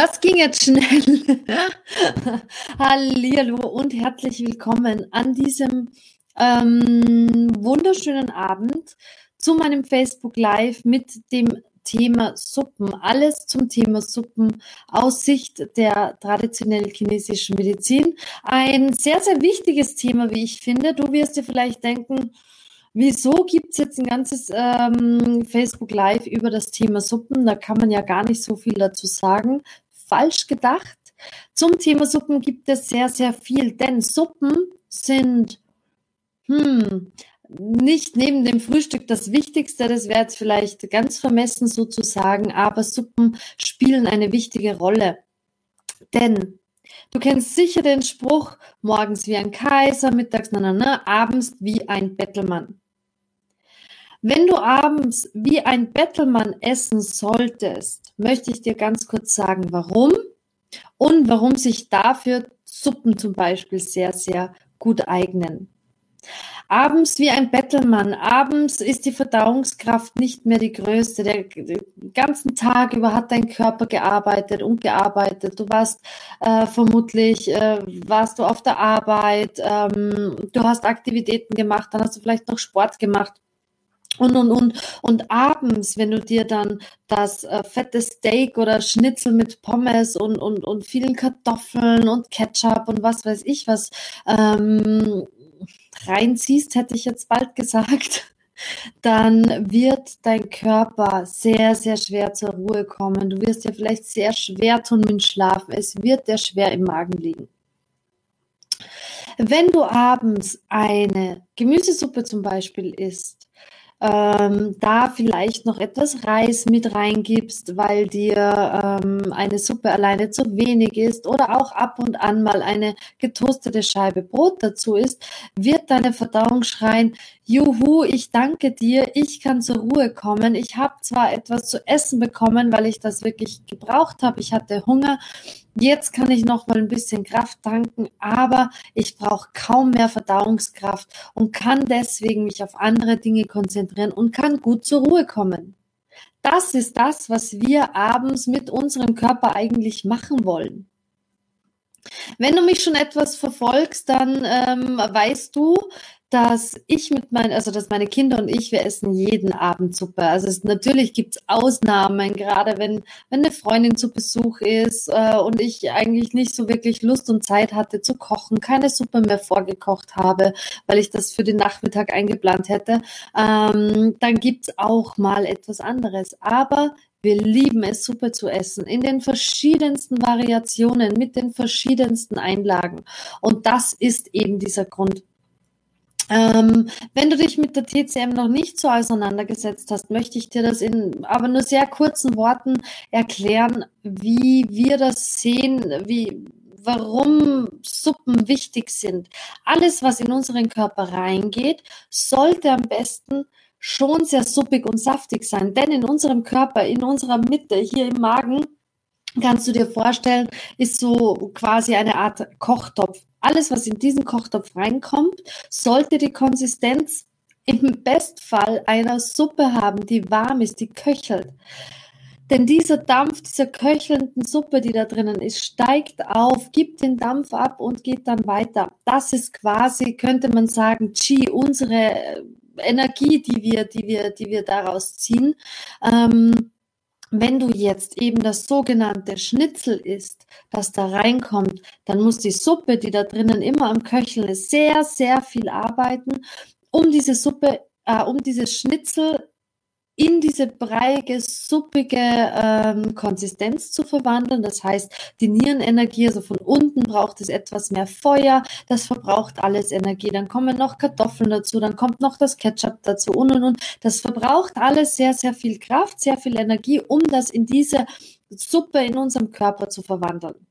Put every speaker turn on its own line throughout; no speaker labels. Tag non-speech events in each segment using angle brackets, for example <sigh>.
Das ging jetzt schnell. <laughs> Hallo und herzlich willkommen an diesem ähm, wunderschönen Abend zu meinem Facebook Live mit dem Thema Suppen. Alles zum Thema Suppen aus Sicht der traditionellen chinesischen Medizin. Ein sehr, sehr wichtiges Thema, wie ich finde. Du wirst dir vielleicht denken, Wieso gibt es jetzt ein ganzes ähm, Facebook Live über das Thema Suppen? Da kann man ja gar nicht so viel dazu sagen falsch gedacht. Zum Thema Suppen gibt es sehr, sehr viel, denn Suppen sind hm, nicht neben dem Frühstück das Wichtigste, das wäre jetzt vielleicht ganz vermessen sozusagen, aber Suppen spielen eine wichtige Rolle. Denn du kennst sicher den Spruch, morgens wie ein Kaiser, mittags na, na, na, abends wie ein Bettelmann. Wenn du abends wie ein Bettelmann essen solltest, möchte ich dir ganz kurz sagen, warum und warum sich dafür Suppen zum Beispiel sehr, sehr gut eignen. Abends wie ein Bettelmann. Abends ist die Verdauungskraft nicht mehr die größte. Der, ganzen Tag über hat dein Körper gearbeitet und gearbeitet. Du warst äh, vermutlich, äh, warst du auf der Arbeit, ähm, du hast Aktivitäten gemacht, dann hast du vielleicht noch Sport gemacht und, und, und. Und abends, wenn du dir dann das äh, fette Steak oder Schnitzel mit Pommes und, und, und vielen Kartoffeln und Ketchup und was weiß ich was ähm, reinziehst, hätte ich jetzt bald gesagt, <laughs> dann wird dein Körper sehr, sehr schwer zur Ruhe kommen. Du wirst dir vielleicht sehr schwer tun mit Schlafen. Es wird dir schwer im Magen liegen. Wenn du abends eine Gemüsesuppe zum Beispiel isst, ähm, da vielleicht noch etwas Reis mit reingibst, weil dir ähm, eine Suppe alleine zu wenig ist oder auch ab und an mal eine getoastete Scheibe Brot dazu ist, wird deine Verdauung schreien, Juhu, ich danke dir, ich kann zur Ruhe kommen. Ich habe zwar etwas zu essen bekommen, weil ich das wirklich gebraucht habe. Ich hatte Hunger. Jetzt kann ich noch mal ein bisschen Kraft tanken, aber ich brauche kaum mehr Verdauungskraft und kann deswegen mich auf andere Dinge konzentrieren und kann gut zur Ruhe kommen. Das ist das, was wir abends mit unserem Körper eigentlich machen wollen. Wenn du mich schon etwas verfolgst, dann ähm, weißt du, dass ich mit meinen, also dass meine Kinder und ich, wir essen jeden Abend Suppe. Also es, natürlich gibt's Ausnahmen, gerade wenn, wenn eine Freundin zu Besuch ist äh, und ich eigentlich nicht so wirklich Lust und Zeit hatte zu kochen, keine Suppe mehr vorgekocht habe, weil ich das für den Nachmittag eingeplant hätte, ähm, dann gibt's auch mal etwas anderes. Aber wir lieben es, Suppe zu essen, in den verschiedensten Variationen, mit den verschiedensten Einlagen. Und das ist eben dieser Grund, ähm, wenn du dich mit der TCM noch nicht so auseinandergesetzt hast, möchte ich dir das in aber nur sehr kurzen Worten erklären, wie wir das sehen, wie, warum Suppen wichtig sind. Alles, was in unseren Körper reingeht, sollte am besten schon sehr suppig und saftig sein. Denn in unserem Körper, in unserer Mitte, hier im Magen, kannst du dir vorstellen, ist so quasi eine Art Kochtopf. Alles, was in diesen Kochtopf reinkommt, sollte die Konsistenz im Bestfall einer Suppe haben, die warm ist, die köchelt. Denn dieser Dampf dieser köchelnden Suppe, die da drinnen ist, steigt auf, gibt den Dampf ab und geht dann weiter. Das ist quasi, könnte man sagen, Qi, unsere Energie, die wir, die wir, die wir daraus ziehen. Ähm, wenn du jetzt eben das sogenannte Schnitzel isst, das da reinkommt, dann muss die Suppe, die da drinnen immer am Köcheln ist, sehr, sehr viel arbeiten, um diese Suppe, äh, um dieses Schnitzel in diese breiige, suppige ähm, Konsistenz zu verwandeln. Das heißt, die Nierenenergie, also von unten braucht es etwas mehr Feuer, das verbraucht alles Energie. Dann kommen noch Kartoffeln dazu, dann kommt noch das Ketchup dazu und und und. Das verbraucht alles sehr, sehr viel Kraft, sehr viel Energie, um das in diese Suppe in unserem Körper zu verwandeln.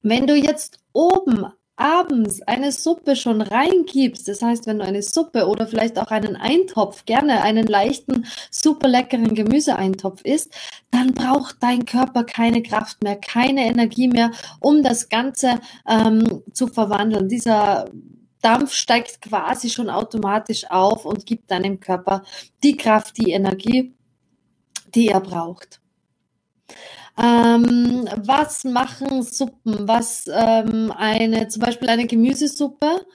Wenn du jetzt oben abends eine Suppe schon reingibst, das heißt, wenn du eine Suppe oder vielleicht auch einen Eintopf, gerne einen leichten, super leckeren Gemüseeintopf isst, dann braucht dein Körper keine Kraft mehr, keine Energie mehr, um das Ganze ähm, zu verwandeln. Dieser Dampf steigt quasi schon automatisch auf und gibt deinem Körper die Kraft, die Energie, die er braucht. Ähm, was machen Suppen? Was ähm, eine, zum Beispiel eine Gemüsesuppe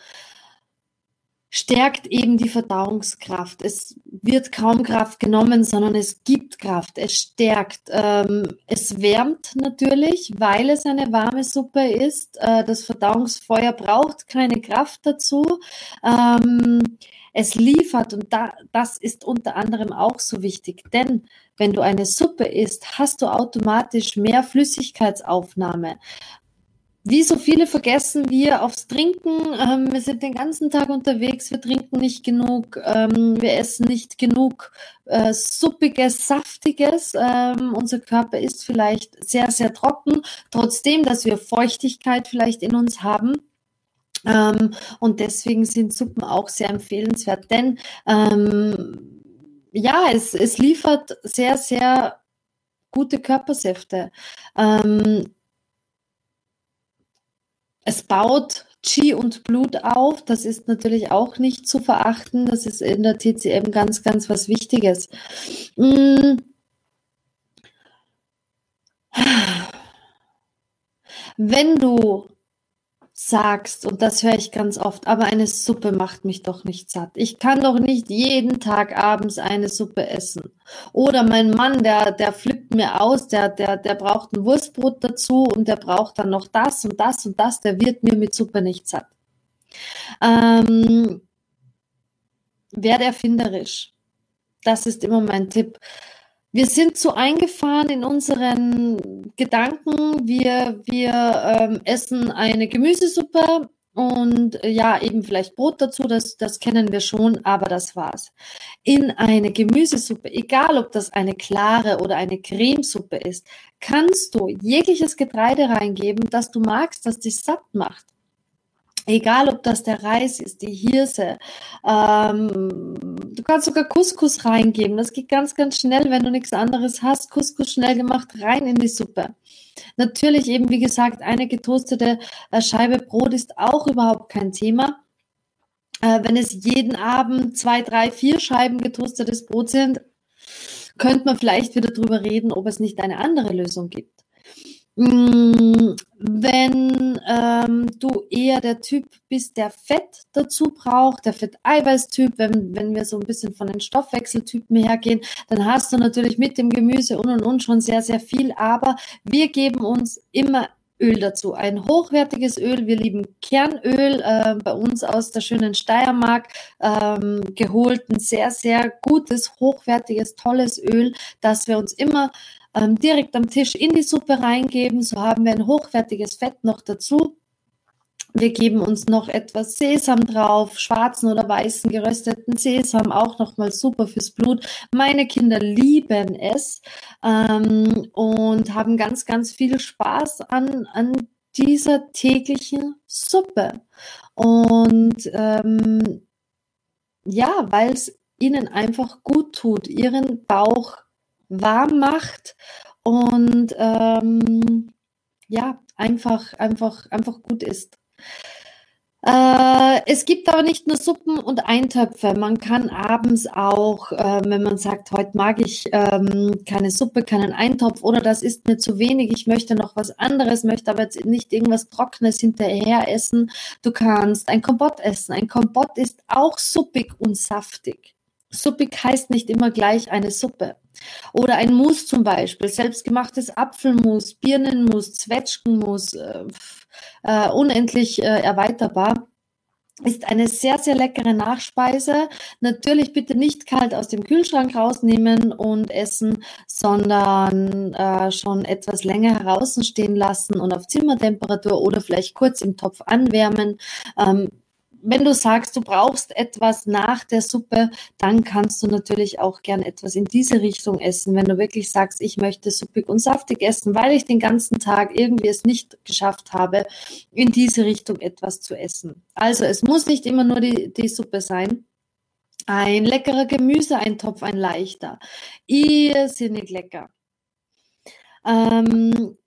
stärkt eben die Verdauungskraft. Es wird kaum Kraft genommen, sondern es gibt Kraft. Es stärkt. Ähm, es wärmt natürlich, weil es eine warme Suppe ist. Äh, das Verdauungsfeuer braucht keine Kraft dazu. Ähm, es liefert und da, das ist unter anderem auch so wichtig, denn wenn du eine Suppe isst, hast du automatisch mehr Flüssigkeitsaufnahme. Wie so viele vergessen wir aufs Trinken. Ähm, wir sind den ganzen Tag unterwegs, wir trinken nicht genug, ähm, wir essen nicht genug äh, suppiges, saftiges. Ähm, unser Körper ist vielleicht sehr, sehr trocken, trotzdem, dass wir Feuchtigkeit vielleicht in uns haben. Ähm, und deswegen sind Suppen auch sehr empfehlenswert, denn ähm, ja, es, es liefert sehr, sehr gute Körpersäfte. Ähm, es baut Qi und Blut auf. Das ist natürlich auch nicht zu verachten. Das ist in der TCM ganz, ganz was Wichtiges. Mm. Wenn du sagst, und das höre ich ganz oft, aber eine Suppe macht mich doch nicht satt. Ich kann doch nicht jeden Tag abends eine Suppe essen. Oder mein Mann, der, der flippt mir aus, der, der, der braucht ein Wurstbrot dazu und der braucht dann noch das und das und das, der wird mir mit Suppe nicht satt. Ähm, werde erfinderisch. Das ist immer mein Tipp. Wir sind zu eingefahren in unseren Gedanken. Wir, wir ähm, essen eine Gemüsesuppe und äh, ja, eben vielleicht Brot dazu, das, das kennen wir schon, aber das war's. In eine Gemüsesuppe, egal ob das eine klare oder eine Cremesuppe ist, kannst du jegliches Getreide reingeben, das du magst, das dich satt macht. Egal, ob das der Reis ist, die Hirse. Ähm, du kannst sogar Couscous reingeben. Das geht ganz, ganz schnell, wenn du nichts anderes hast. Couscous schnell gemacht, rein in die Suppe. Natürlich eben, wie gesagt, eine getoastete äh, Scheibe Brot ist auch überhaupt kein Thema. Äh, wenn es jeden Abend zwei, drei, vier Scheiben getoastetes Brot sind, könnte man vielleicht wieder drüber reden, ob es nicht eine andere Lösung gibt. Mm, wenn ähm, du eher der Typ bist, der Fett dazu braucht, der Fett-Eiweiß-Typ, wenn, wenn wir so ein bisschen von den Stoffwechseltypen hergehen, dann hast du natürlich mit dem Gemüse und und und schon sehr, sehr viel, aber wir geben uns immer Öl dazu. Ein hochwertiges Öl. Wir lieben Kernöl, äh, bei uns aus der schönen Steiermark ähm, geholt. Ein sehr, sehr gutes, hochwertiges, tolles Öl, das wir uns immer ähm, direkt am Tisch in die Suppe reingeben. So haben wir ein hochwertiges Fett noch dazu. Wir geben uns noch etwas Sesam drauf, schwarzen oder weißen gerösteten Sesam, auch nochmal super fürs Blut. Meine Kinder lieben es ähm, und haben ganz, ganz viel Spaß an, an dieser täglichen Suppe. Und ähm, ja, weil es ihnen einfach gut tut, ihren Bauch warm macht und ähm, ja, einfach, einfach, einfach gut ist. Äh, es gibt aber nicht nur Suppen und Eintöpfe. Man kann abends auch, äh, wenn man sagt, heute mag ich ähm, keine Suppe, keinen Eintopf oder das ist mir zu wenig, ich möchte noch was anderes, möchte aber jetzt nicht irgendwas Trockenes hinterher essen. Du kannst ein Kompott essen. Ein Kompott ist auch suppig und saftig. Suppig heißt nicht immer gleich eine Suppe. Oder ein Mus zum Beispiel, selbstgemachtes Apfelmus, Birnenmus, Zwetschgenmus, äh, äh, unendlich äh, erweiterbar. Ist eine sehr, sehr leckere Nachspeise. Natürlich bitte nicht kalt aus dem Kühlschrank rausnehmen und essen, sondern äh, schon etwas länger heraus stehen lassen und auf Zimmertemperatur oder vielleicht kurz im Topf anwärmen. Ähm, wenn du sagst, du brauchst etwas nach der Suppe, dann kannst du natürlich auch gern etwas in diese Richtung essen. Wenn du wirklich sagst, ich möchte suppig und saftig essen, weil ich den ganzen Tag irgendwie es nicht geschafft habe, in diese Richtung etwas zu essen. Also es muss nicht immer nur die, die Suppe sein. Ein leckerer Gemüseeintopf, ein leichter. Irrsinnig lecker. Ähm,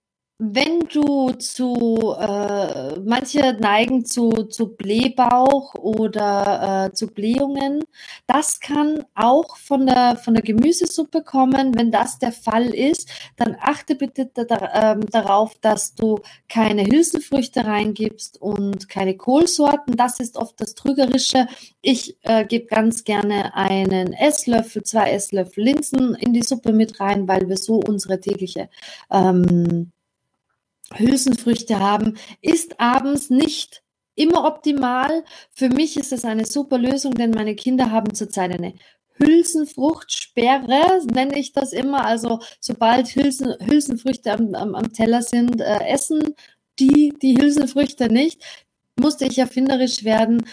wenn du zu, äh, manche neigen zu, zu Blähbauch oder äh, zu Blähungen. Das kann auch von der, von der Gemüsesuppe kommen. Wenn das der Fall ist, dann achte bitte da, ähm, darauf, dass du keine Hülsenfrüchte reingibst und keine Kohlsorten. Das ist oft das Trügerische. Ich äh, gebe ganz gerne einen Esslöffel, zwei Esslöffel Linsen in die Suppe mit rein, weil wir so unsere tägliche ähm, Hülsenfrüchte haben, ist abends nicht immer optimal. Für mich ist es eine super Lösung, denn meine Kinder haben zurzeit eine Hülsenfruchtsperre, nenne ich das immer. Also sobald Hülsen, Hülsenfrüchte am, am, am Teller sind, äh, essen die die Hülsenfrüchte nicht. Musste ich erfinderisch werden.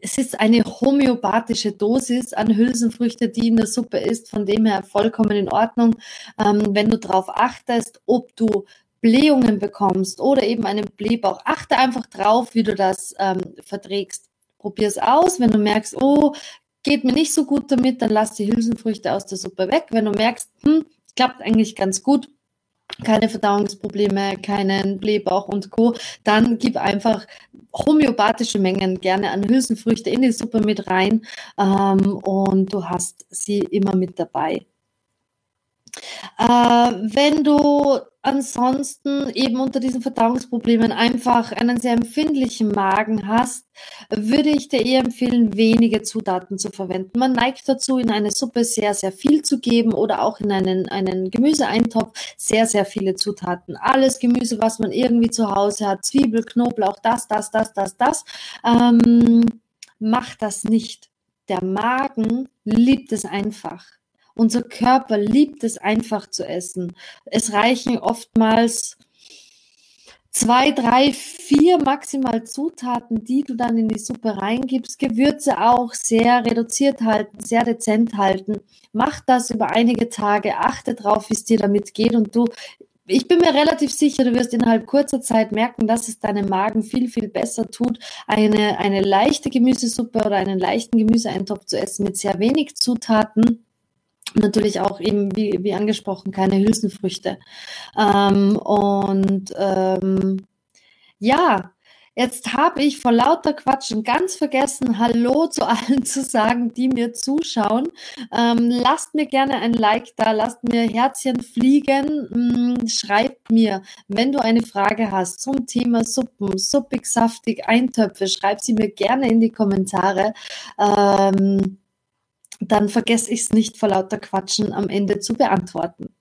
Es ist eine homöopathische Dosis an Hülsenfrüchte, die in der Suppe ist, von dem her vollkommen in Ordnung. Ähm, wenn du darauf achtest, ob du Blähungen bekommst oder eben einen Blähbauch, achte einfach drauf, wie du das ähm, verträgst. Probier es aus. Wenn du merkst, oh, geht mir nicht so gut damit, dann lass die Hülsenfrüchte aus der Suppe weg. Wenn du merkst, hm, klappt eigentlich ganz gut, keine Verdauungsprobleme, keinen Blähbauch und Co., dann gib einfach homöopathische Mengen gerne an Hülsenfrüchte in die Suppe mit rein ähm, und du hast sie immer mit dabei. Äh, wenn du ansonsten eben unter diesen Verdauungsproblemen einfach einen sehr empfindlichen Magen hast, würde ich dir eher empfehlen, wenige Zutaten zu verwenden. Man neigt dazu, in eine Suppe sehr, sehr viel zu geben oder auch in einen, einen Gemüseeintopf sehr, sehr viele Zutaten. Alles Gemüse, was man irgendwie zu Hause hat, Zwiebel, Knoblauch, das, das, das, das, das. Ähm, macht das nicht. Der Magen liebt es einfach. Unser Körper liebt es einfach zu essen. Es reichen oftmals zwei, drei, vier maximal Zutaten, die du dann in die Suppe reingibst. Gewürze auch sehr reduziert halten, sehr dezent halten. Mach das über einige Tage, achte drauf, wie es dir damit geht und du ich bin mir relativ sicher, du wirst innerhalb kurzer Zeit merken, dass es deinem Magen viel, viel besser tut, eine, eine leichte Gemüsesuppe oder einen leichten Gemüseeintopf zu essen mit sehr wenig Zutaten natürlich auch eben, wie, wie angesprochen, keine Hülsenfrüchte. Ähm, und ähm, ja, jetzt habe ich vor lauter Quatschen ganz vergessen, Hallo zu allen zu sagen, die mir zuschauen. Ähm, lasst mir gerne ein Like da, lasst mir Herzchen fliegen. Hm, schreibt mir, wenn du eine Frage hast zum Thema Suppen, suppig, saftig, Eintöpfe, schreib sie mir gerne in die Kommentare. Ähm, dann vergesse ich es nicht vor lauter Quatschen am Ende zu beantworten.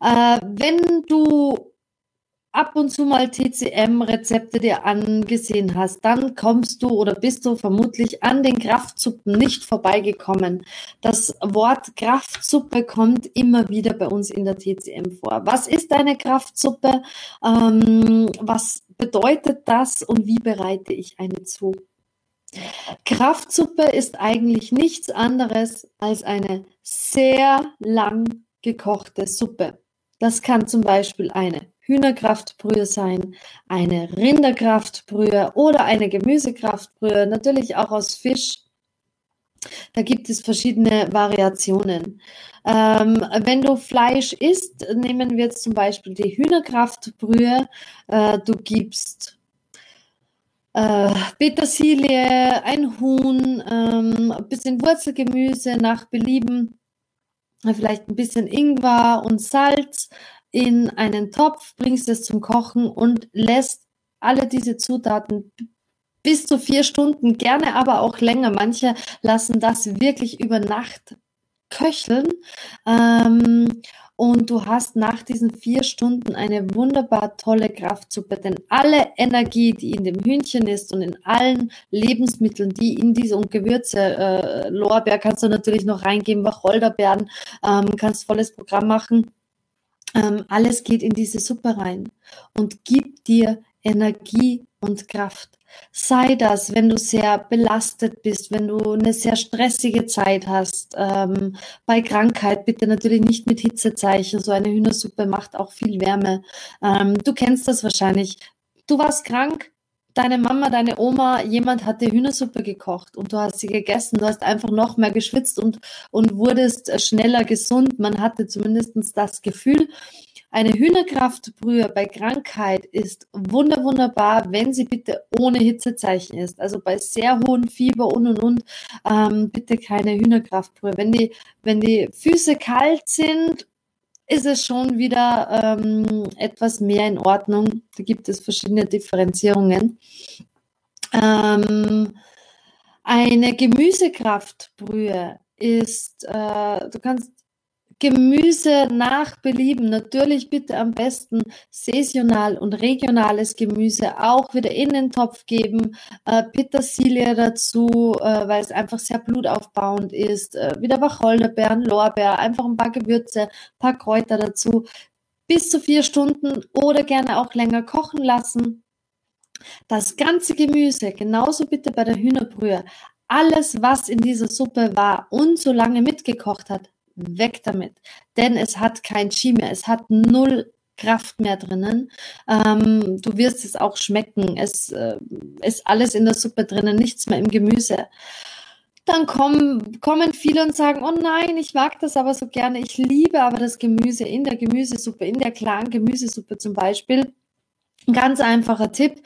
Äh, wenn du ab und zu mal TCM-Rezepte dir angesehen hast, dann kommst du oder bist du vermutlich an den Kraftsuppen nicht vorbeigekommen. Das Wort Kraftsuppe kommt immer wieder bei uns in der TCM vor. Was ist eine Kraftsuppe? Ähm, was bedeutet das und wie bereite ich eine zu? Kraftsuppe ist eigentlich nichts anderes als eine sehr lang gekochte Suppe. Das kann zum Beispiel eine Hühnerkraftbrühe sein, eine Rinderkraftbrühe oder eine Gemüsekraftbrühe, natürlich auch aus Fisch. Da gibt es verschiedene Variationen. Ähm, wenn du Fleisch isst, nehmen wir jetzt zum Beispiel die Hühnerkraftbrühe. Äh, du gibst äh, Petersilie, ein Huhn, ähm, ein bisschen Wurzelgemüse nach Belieben, vielleicht ein bisschen Ingwer und Salz in einen Topf, bringst es zum Kochen und lässt alle diese Zutaten bis zu vier Stunden, gerne aber auch länger. Manche lassen das wirklich über Nacht köcheln. Ähm, und du hast nach diesen vier Stunden eine wunderbar tolle Kraftsuppe, denn alle Energie, die in dem Hühnchen ist und in allen Lebensmitteln, die in diese und Gewürze, äh, Lorbeer kannst du natürlich noch reingeben, Wacholderbeeren, ähm, kannst volles Programm machen. Ähm, alles geht in diese Suppe rein und gibt dir Energie und Kraft. Sei das, wenn du sehr belastet bist, wenn du eine sehr stressige Zeit hast. Ähm, bei Krankheit bitte natürlich nicht mit Hitzezeichen. So eine Hühnersuppe macht auch viel Wärme. Ähm, du kennst das wahrscheinlich. Du warst krank, deine Mama, deine Oma, jemand hat dir Hühnersuppe gekocht und du hast sie gegessen. Du hast einfach noch mehr geschwitzt und, und wurdest schneller gesund. Man hatte zumindest das Gefühl. Eine Hühnerkraftbrühe bei Krankheit ist wunder wunderbar, wenn sie bitte ohne Hitzezeichen ist. Also bei sehr hohem Fieber und und und ähm, bitte keine Hühnerkraftbrühe. Wenn die, wenn die Füße kalt sind, ist es schon wieder ähm, etwas mehr in Ordnung. Da gibt es verschiedene Differenzierungen. Ähm, eine Gemüsekraftbrühe ist, äh, du kannst Gemüse nach Belieben. Natürlich bitte am besten saisonal und regionales Gemüse auch wieder in den Topf geben. Äh, Petersilie dazu, äh, weil es einfach sehr blutaufbauend ist. Äh, wieder Wacholderbeeren, Lorbeer, einfach ein paar Gewürze, ein paar Kräuter dazu. Bis zu vier Stunden oder gerne auch länger kochen lassen. Das ganze Gemüse, genauso bitte bei der Hühnerbrühe, alles, was in dieser Suppe war und so lange mitgekocht hat, weg damit. Denn es hat kein Chi mehr, es hat null Kraft mehr drinnen. Ähm, du wirst es auch schmecken. Es äh, ist alles in der Suppe drinnen, nichts mehr im Gemüse. Dann kommen, kommen viele und sagen, oh nein, ich mag das aber so gerne. Ich liebe aber das Gemüse in der Gemüsesuppe, in der klaren Gemüsesuppe zum Beispiel. Ein ganz einfacher Tipp.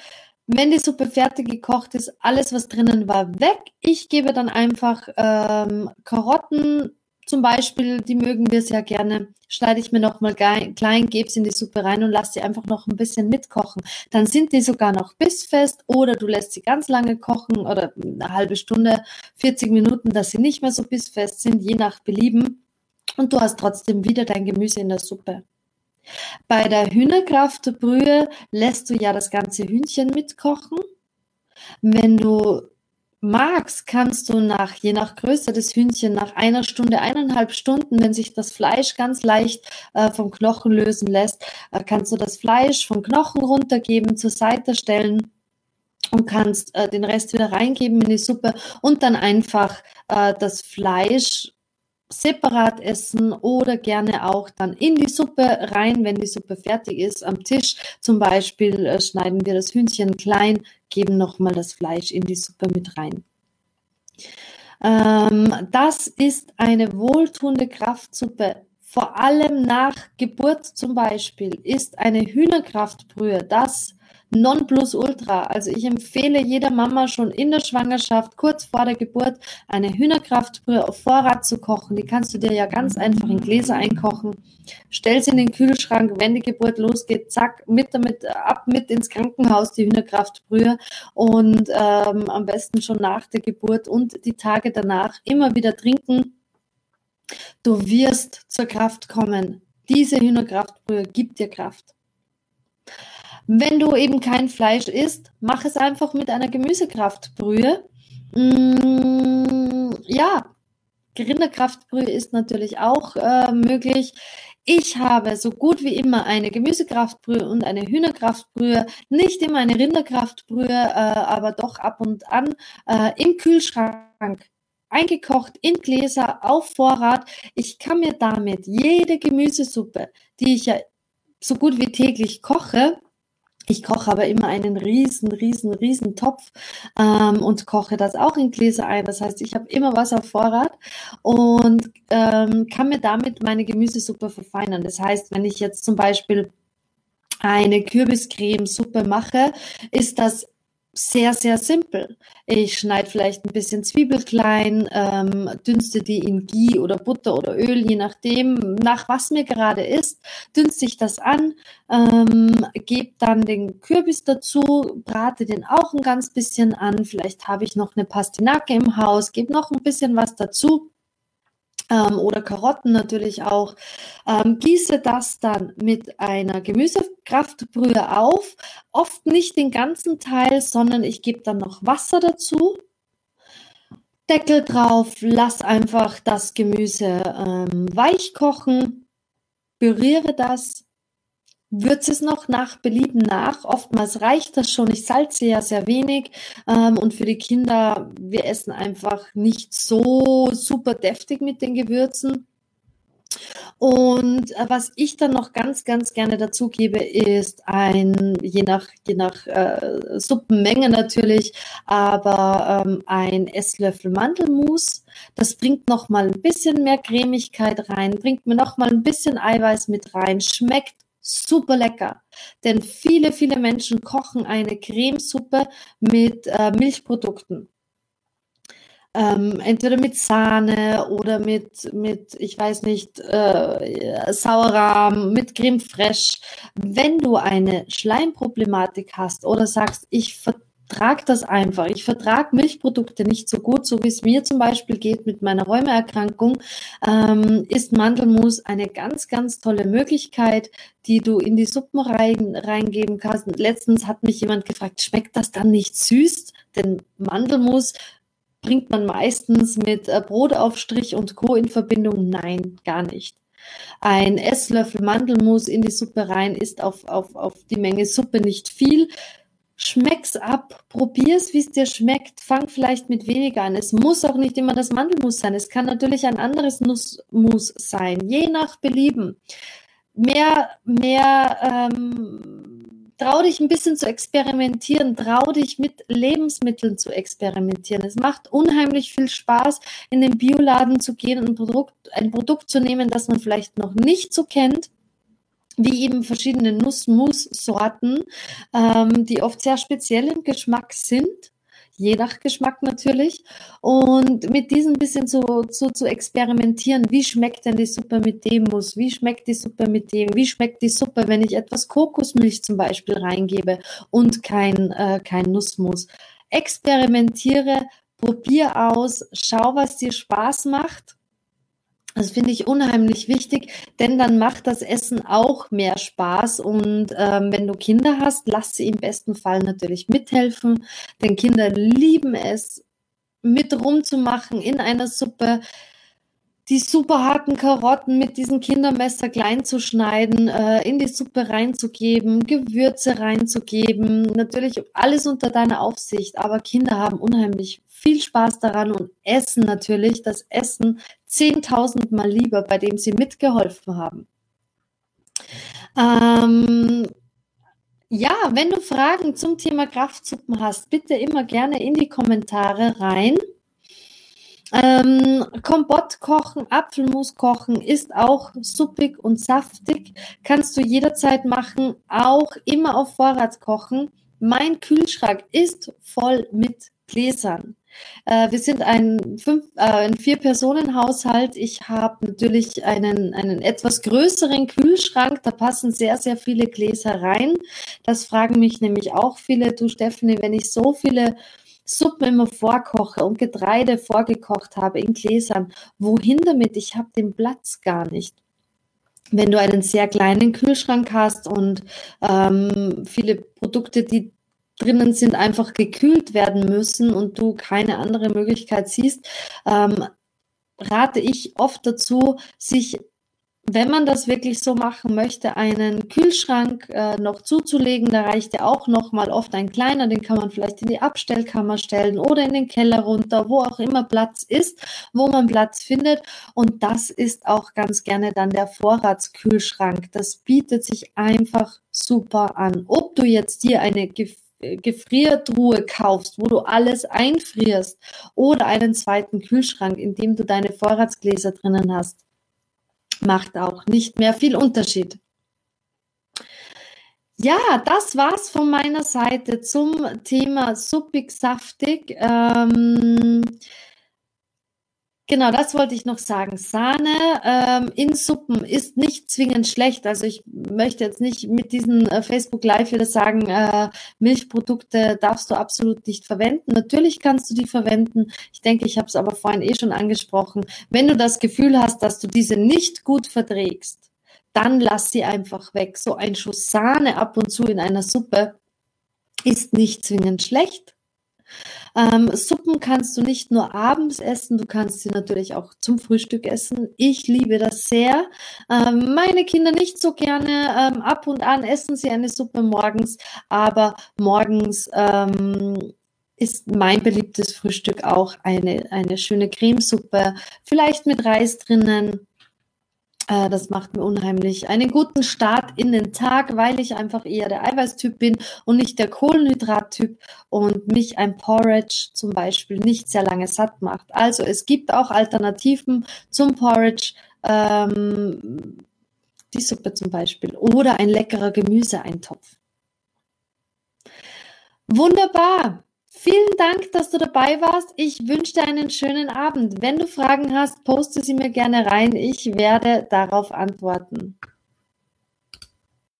Wenn die Suppe fertig gekocht ist, alles, was drinnen war, weg. Ich gebe dann einfach ähm, Karotten, zum Beispiel, die mögen wir sehr gerne, schneide ich mir nochmal klein, gebe sie in die Suppe rein und lasse sie einfach noch ein bisschen mitkochen. Dann sind die sogar noch bissfest oder du lässt sie ganz lange kochen oder eine halbe Stunde, 40 Minuten, dass sie nicht mehr so bissfest sind, je nach Belieben. Und du hast trotzdem wieder dein Gemüse in der Suppe. Bei der Hühnerkraftbrühe lässt du ja das ganze Hühnchen mitkochen. Wenn du magst, kannst du nach, je nach Größe des Hühnchen, nach einer Stunde, eineinhalb Stunden, wenn sich das Fleisch ganz leicht äh, vom Knochen lösen lässt, äh, kannst du das Fleisch vom Knochen runtergeben, zur Seite stellen und kannst äh, den Rest wieder reingeben in die Suppe und dann einfach äh, das Fleisch separat essen oder gerne auch dann in die Suppe rein, wenn die Suppe fertig ist. Am Tisch zum Beispiel äh, schneiden wir das Hühnchen klein, geben nochmal das Fleisch in die Suppe mit rein. Ähm, das ist eine wohltuende Kraftsuppe. Vor allem nach Geburt zum Beispiel ist eine Hühnerkraftbrühe das Nonplusultra. Also ich empfehle jeder Mama schon in der Schwangerschaft, kurz vor der Geburt, eine Hühnerkraftbrühe auf Vorrat zu kochen. Die kannst du dir ja ganz einfach in Gläser einkochen. Stell sie in den Kühlschrank, wenn die Geburt losgeht, zack, mit damit, ab mit ins Krankenhaus die Hühnerkraftbrühe und ähm, am besten schon nach der Geburt und die Tage danach immer wieder trinken. Du wirst zur Kraft kommen. Diese Hühnerkraftbrühe gibt dir Kraft. Wenn du eben kein Fleisch isst, mach es einfach mit einer Gemüsekraftbrühe. Mm, ja, Rinderkraftbrühe ist natürlich auch äh, möglich. Ich habe so gut wie immer eine Gemüsekraftbrühe und eine Hühnerkraftbrühe, nicht immer eine Rinderkraftbrühe, äh, aber doch ab und an äh, im Kühlschrank eingekocht in Gläser auf Vorrat. Ich kann mir damit jede Gemüsesuppe, die ich ja so gut wie täglich koche, ich koche aber immer einen riesen, riesen, riesen Topf ähm, und koche das auch in Gläser ein. Das heißt, ich habe immer was auf Vorrat und ähm, kann mir damit meine Gemüsesuppe verfeinern. Das heißt, wenn ich jetzt zum Beispiel eine Kürbiscremesuppe mache, ist das sehr, sehr simpel. Ich schneide vielleicht ein bisschen Zwiebel klein, ähm, dünste die in Ghee oder Butter oder Öl, je nachdem, nach was mir gerade ist, dünste ich das an, ähm, gebe dann den Kürbis dazu, brate den auch ein ganz bisschen an. Vielleicht habe ich noch eine Pastinake im Haus, gebe noch ein bisschen was dazu ähm, oder Karotten natürlich auch. Ähm, gieße das dann mit einer Gemüsekraftbrühe auf. Oft nicht den ganzen Teil, sondern ich gebe dann noch Wasser dazu. Deckel drauf, lass einfach das Gemüse ähm, weich kochen, püriere das würze es noch nach Belieben nach. Oftmals reicht das schon. Ich salze ja sehr wenig. Ähm, und für die Kinder, wir essen einfach nicht so super deftig mit den Gewürzen. Und äh, was ich dann noch ganz, ganz gerne dazu gebe, ist ein, je nach, je nach äh, Suppenmenge natürlich, aber ähm, ein Esslöffel Mandelmus. Das bringt noch mal ein bisschen mehr Cremigkeit rein, bringt mir noch mal ein bisschen Eiweiß mit rein, schmeckt super lecker. Denn viele, viele Menschen kochen eine Cremesuppe mit äh, Milchprodukten. Ähm, entweder mit Sahne oder mit, mit ich weiß nicht, äh, Sauerrahm, mit Creme fraiche. Wenn du eine Schleimproblematik hast oder sagst, ich vertrage das einfach, ich vertrage Milchprodukte nicht so gut, so wie es mir zum Beispiel geht mit meiner Rheumaerkrankung, ähm, ist Mandelmus eine ganz, ganz tolle Möglichkeit, die du in die Suppen rein, reingeben kannst. Letztens hat mich jemand gefragt, schmeckt das dann nicht süß? Denn Mandelmus bringt man meistens mit äh, Brotaufstrich und Co. in Verbindung? Nein, gar nicht. Ein Esslöffel Mandelmus in die Suppe rein ist auf, auf, auf die Menge Suppe nicht viel. Schmeck's ab, probier's, wie es dir schmeckt. Fang vielleicht mit weniger an. Es muss auch nicht immer das Mandelmus sein. Es kann natürlich ein anderes Nussmus sein, je nach Belieben. Mehr, mehr ähm, trau dich ein bisschen zu experimentieren, trau dich mit Lebensmitteln zu experimentieren. Es macht unheimlich viel Spaß, in den Bioladen zu gehen und ein Produkt, ein Produkt zu nehmen, das man vielleicht noch nicht so kennt wie eben verschiedene Nussmus-Sorten, ähm, die oft sehr speziell im Geschmack sind je nach Geschmack natürlich. Und mit diesem bisschen zu, zu, zu experimentieren, wie schmeckt denn die Suppe mit dem Muss, wie schmeckt die Suppe mit dem, wie schmeckt die Suppe, wenn ich etwas Kokosmilch zum Beispiel reingebe und kein, äh, kein Nussmus. Experimentiere, probier aus, schau, was dir Spaß macht das finde ich unheimlich wichtig, denn dann macht das Essen auch mehr Spaß. Und ähm, wenn du Kinder hast, lass sie im besten Fall natürlich mithelfen, denn Kinder lieben es, mit rumzumachen in einer Suppe die super harten Karotten mit diesem Kindermesser klein zu schneiden, äh, in die Suppe reinzugeben, Gewürze reinzugeben. Natürlich alles unter deiner Aufsicht, aber Kinder haben unheimlich viel Spaß daran und essen natürlich das Essen zehntausendmal lieber, bei dem sie mitgeholfen haben. Ähm, ja, wenn du Fragen zum Thema Kraftsuppen hast, bitte immer gerne in die Kommentare rein. Ähm, Kompott kochen, Apfelmus kochen ist auch suppig und saftig. Kannst du jederzeit machen, auch immer auf Vorrat kochen. Mein Kühlschrank ist voll mit Gläsern. Äh, wir sind ein, fünf, äh, ein Vier-Personen-Haushalt. Ich habe natürlich einen, einen etwas größeren Kühlschrank. Da passen sehr, sehr viele Gläser rein. Das fragen mich nämlich auch viele. Du, Stephanie, wenn ich so viele Suppen immer vorkoche und Getreide vorgekocht habe in Gläsern. Wohin damit? Ich habe den Platz gar nicht. Wenn du einen sehr kleinen Kühlschrank hast und ähm, viele Produkte, die drinnen sind, einfach gekühlt werden müssen und du keine andere Möglichkeit siehst, ähm, rate ich oft dazu, sich wenn man das wirklich so machen möchte, einen Kühlschrank äh, noch zuzulegen, da reicht ja auch noch mal oft ein kleiner, den kann man vielleicht in die Abstellkammer stellen oder in den Keller runter, wo auch immer Platz ist, wo man Platz findet. Und das ist auch ganz gerne dann der Vorratskühlschrank. Das bietet sich einfach super an. Ob du jetzt dir eine Gefriertruhe kaufst, wo du alles einfrierst oder einen zweiten Kühlschrank, in dem du deine Vorratsgläser drinnen hast macht auch nicht mehr viel Unterschied. Ja, das war's von meiner Seite zum Thema suppig saftig. Ähm, Genau, das wollte ich noch sagen. Sahne ähm, in Suppen ist nicht zwingend schlecht. Also ich möchte jetzt nicht mit diesem äh, Facebook Live wieder sagen, äh, Milchprodukte darfst du absolut nicht verwenden. Natürlich kannst du die verwenden. Ich denke, ich habe es aber vorhin eh schon angesprochen. Wenn du das Gefühl hast, dass du diese nicht gut verträgst, dann lass sie einfach weg. So ein Schuss Sahne ab und zu in einer Suppe ist nicht zwingend schlecht. Ähm, Suppen kannst du nicht nur abends essen, du kannst sie natürlich auch zum Frühstück essen. Ich liebe das sehr. Ähm, meine Kinder nicht so gerne. Ähm, ab und an essen sie eine Suppe morgens, aber morgens ähm, ist mein beliebtes Frühstück auch eine, eine schöne Cremesuppe, vielleicht mit Reis drinnen das macht mir unheimlich einen guten Start in den Tag, weil ich einfach eher der Eiweißtyp bin und nicht der Kohlenhydrattyp und mich ein Porridge zum Beispiel nicht sehr lange satt macht. Also es gibt auch Alternativen zum Porridge. Ähm, die Suppe zum Beispiel, oder ein leckerer Gemüseeintopf. Wunderbar. Vielen Dank, dass du dabei warst. Ich wünsche dir einen schönen Abend. Wenn du Fragen hast, poste sie mir gerne rein. Ich werde darauf antworten.